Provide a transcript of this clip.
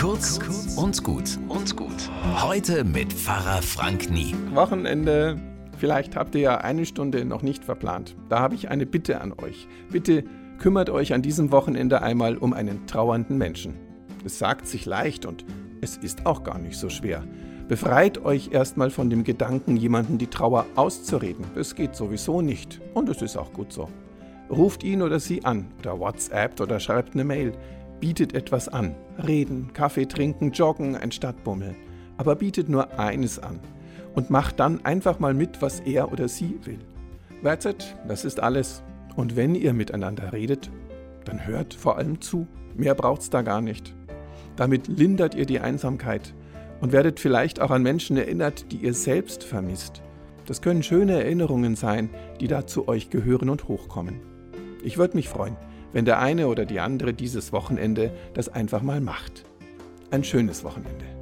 Kurz und gut und gut. Heute mit Pfarrer Frank Nie. Wochenende. Vielleicht habt ihr ja eine Stunde noch nicht verplant. Da habe ich eine Bitte an euch. Bitte kümmert euch an diesem Wochenende einmal um einen trauernden Menschen. Es sagt sich leicht und es ist auch gar nicht so schwer. Befreit euch erstmal von dem Gedanken, jemanden die Trauer auszureden. Es geht sowieso nicht und es ist auch gut so. Ruft ihn oder sie an oder WhatsAppt oder schreibt eine Mail. Bietet etwas an. Reden, Kaffee trinken, joggen, ein Stadtbummel. Aber bietet nur eines an. Und macht dann einfach mal mit, was er oder sie will. That's it, das ist alles. Und wenn ihr miteinander redet, dann hört vor allem zu. Mehr braucht's da gar nicht. Damit lindert ihr die Einsamkeit und werdet vielleicht auch an Menschen erinnert, die ihr selbst vermisst. Das können schöne Erinnerungen sein, die da zu euch gehören und hochkommen. Ich würde mich freuen, wenn der eine oder die andere dieses Wochenende das einfach mal macht. Ein schönes Wochenende.